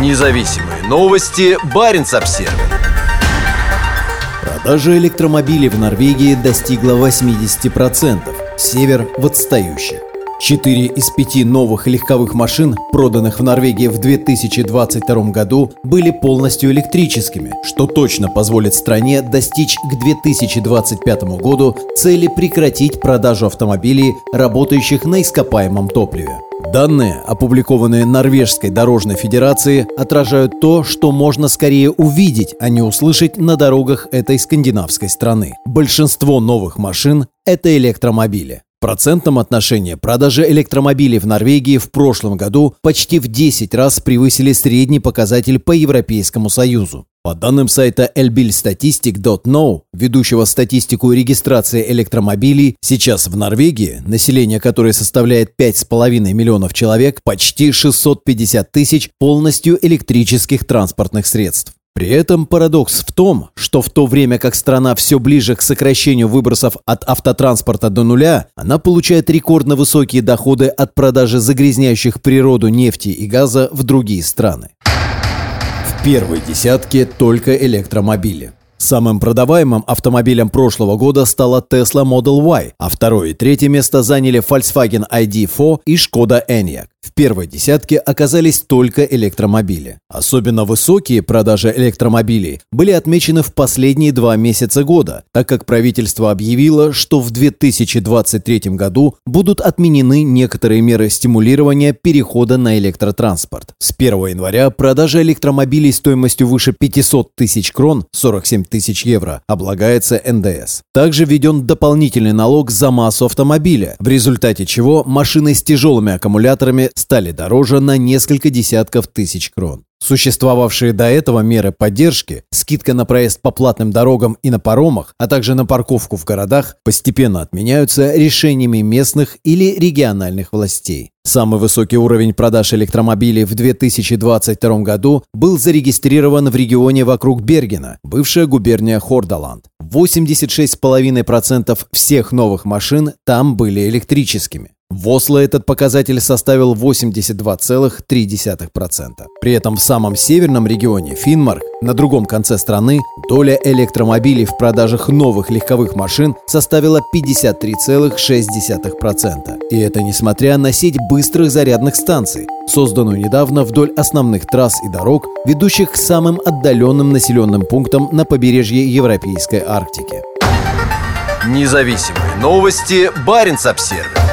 Независимые новости. Барин обсерва Продажа электромобилей в Норвегии достигла 80%. Север в отстающих. Четыре из пяти новых легковых машин, проданных в Норвегии в 2022 году, были полностью электрическими, что точно позволит стране достичь к 2025 году цели прекратить продажу автомобилей, работающих на ископаемом топливе. Данные, опубликованные Норвежской дорожной федерацией, отражают то, что можно скорее увидеть, а не услышать на дорогах этой скандинавской страны. Большинство новых машин – это электромобили. Процентном отношении продажи электромобилей в Норвегии в прошлом году почти в 10 раз превысили средний показатель по Европейскому Союзу. По данным сайта elbilstatistic.no, ведущего статистику регистрации электромобилей, сейчас в Норвегии, население которой составляет 5,5 миллионов человек, почти 650 тысяч полностью электрических транспортных средств. При этом парадокс в том, что в то время как страна все ближе к сокращению выбросов от автотранспорта до нуля, она получает рекордно высокие доходы от продажи загрязняющих природу нефти и газа в другие страны первой десятке только электромобили. Самым продаваемым автомобилем прошлого года стала Tesla Model Y, а второе и третье место заняли Volkswagen ID4 и Skoda Enyaq. В первой десятке оказались только электромобили. Особенно высокие продажи электромобилей были отмечены в последние два месяца года, так как правительство объявило, что в 2023 году будут отменены некоторые меры стимулирования перехода на электротранспорт. С 1 января продажа электромобилей стоимостью выше 500 тысяч крон, 47 тысяч евро, облагается НДС. Также введен дополнительный налог за массу автомобиля, в результате чего машины с тяжелыми аккумуляторами стали дороже на несколько десятков тысяч крон. Существовавшие до этого меры поддержки, скидка на проезд по платным дорогам и на паромах, а также на парковку в городах, постепенно отменяются решениями местных или региональных властей. Самый высокий уровень продаж электромобилей в 2022 году был зарегистрирован в регионе вокруг Бергена, бывшая губерния Хордаланд. 86,5% всех новых машин там были электрическими. В Осло этот показатель составил 82,3%. При этом в самом северном регионе, Финмарк, на другом конце страны, доля электромобилей в продажах новых легковых машин составила 53,6%. И это несмотря на сеть быстрых зарядных станций, созданную недавно вдоль основных трасс и дорог, ведущих к самым отдаленным населенным пунктам на побережье Европейской Арктики. Независимые новости. Барин обсервис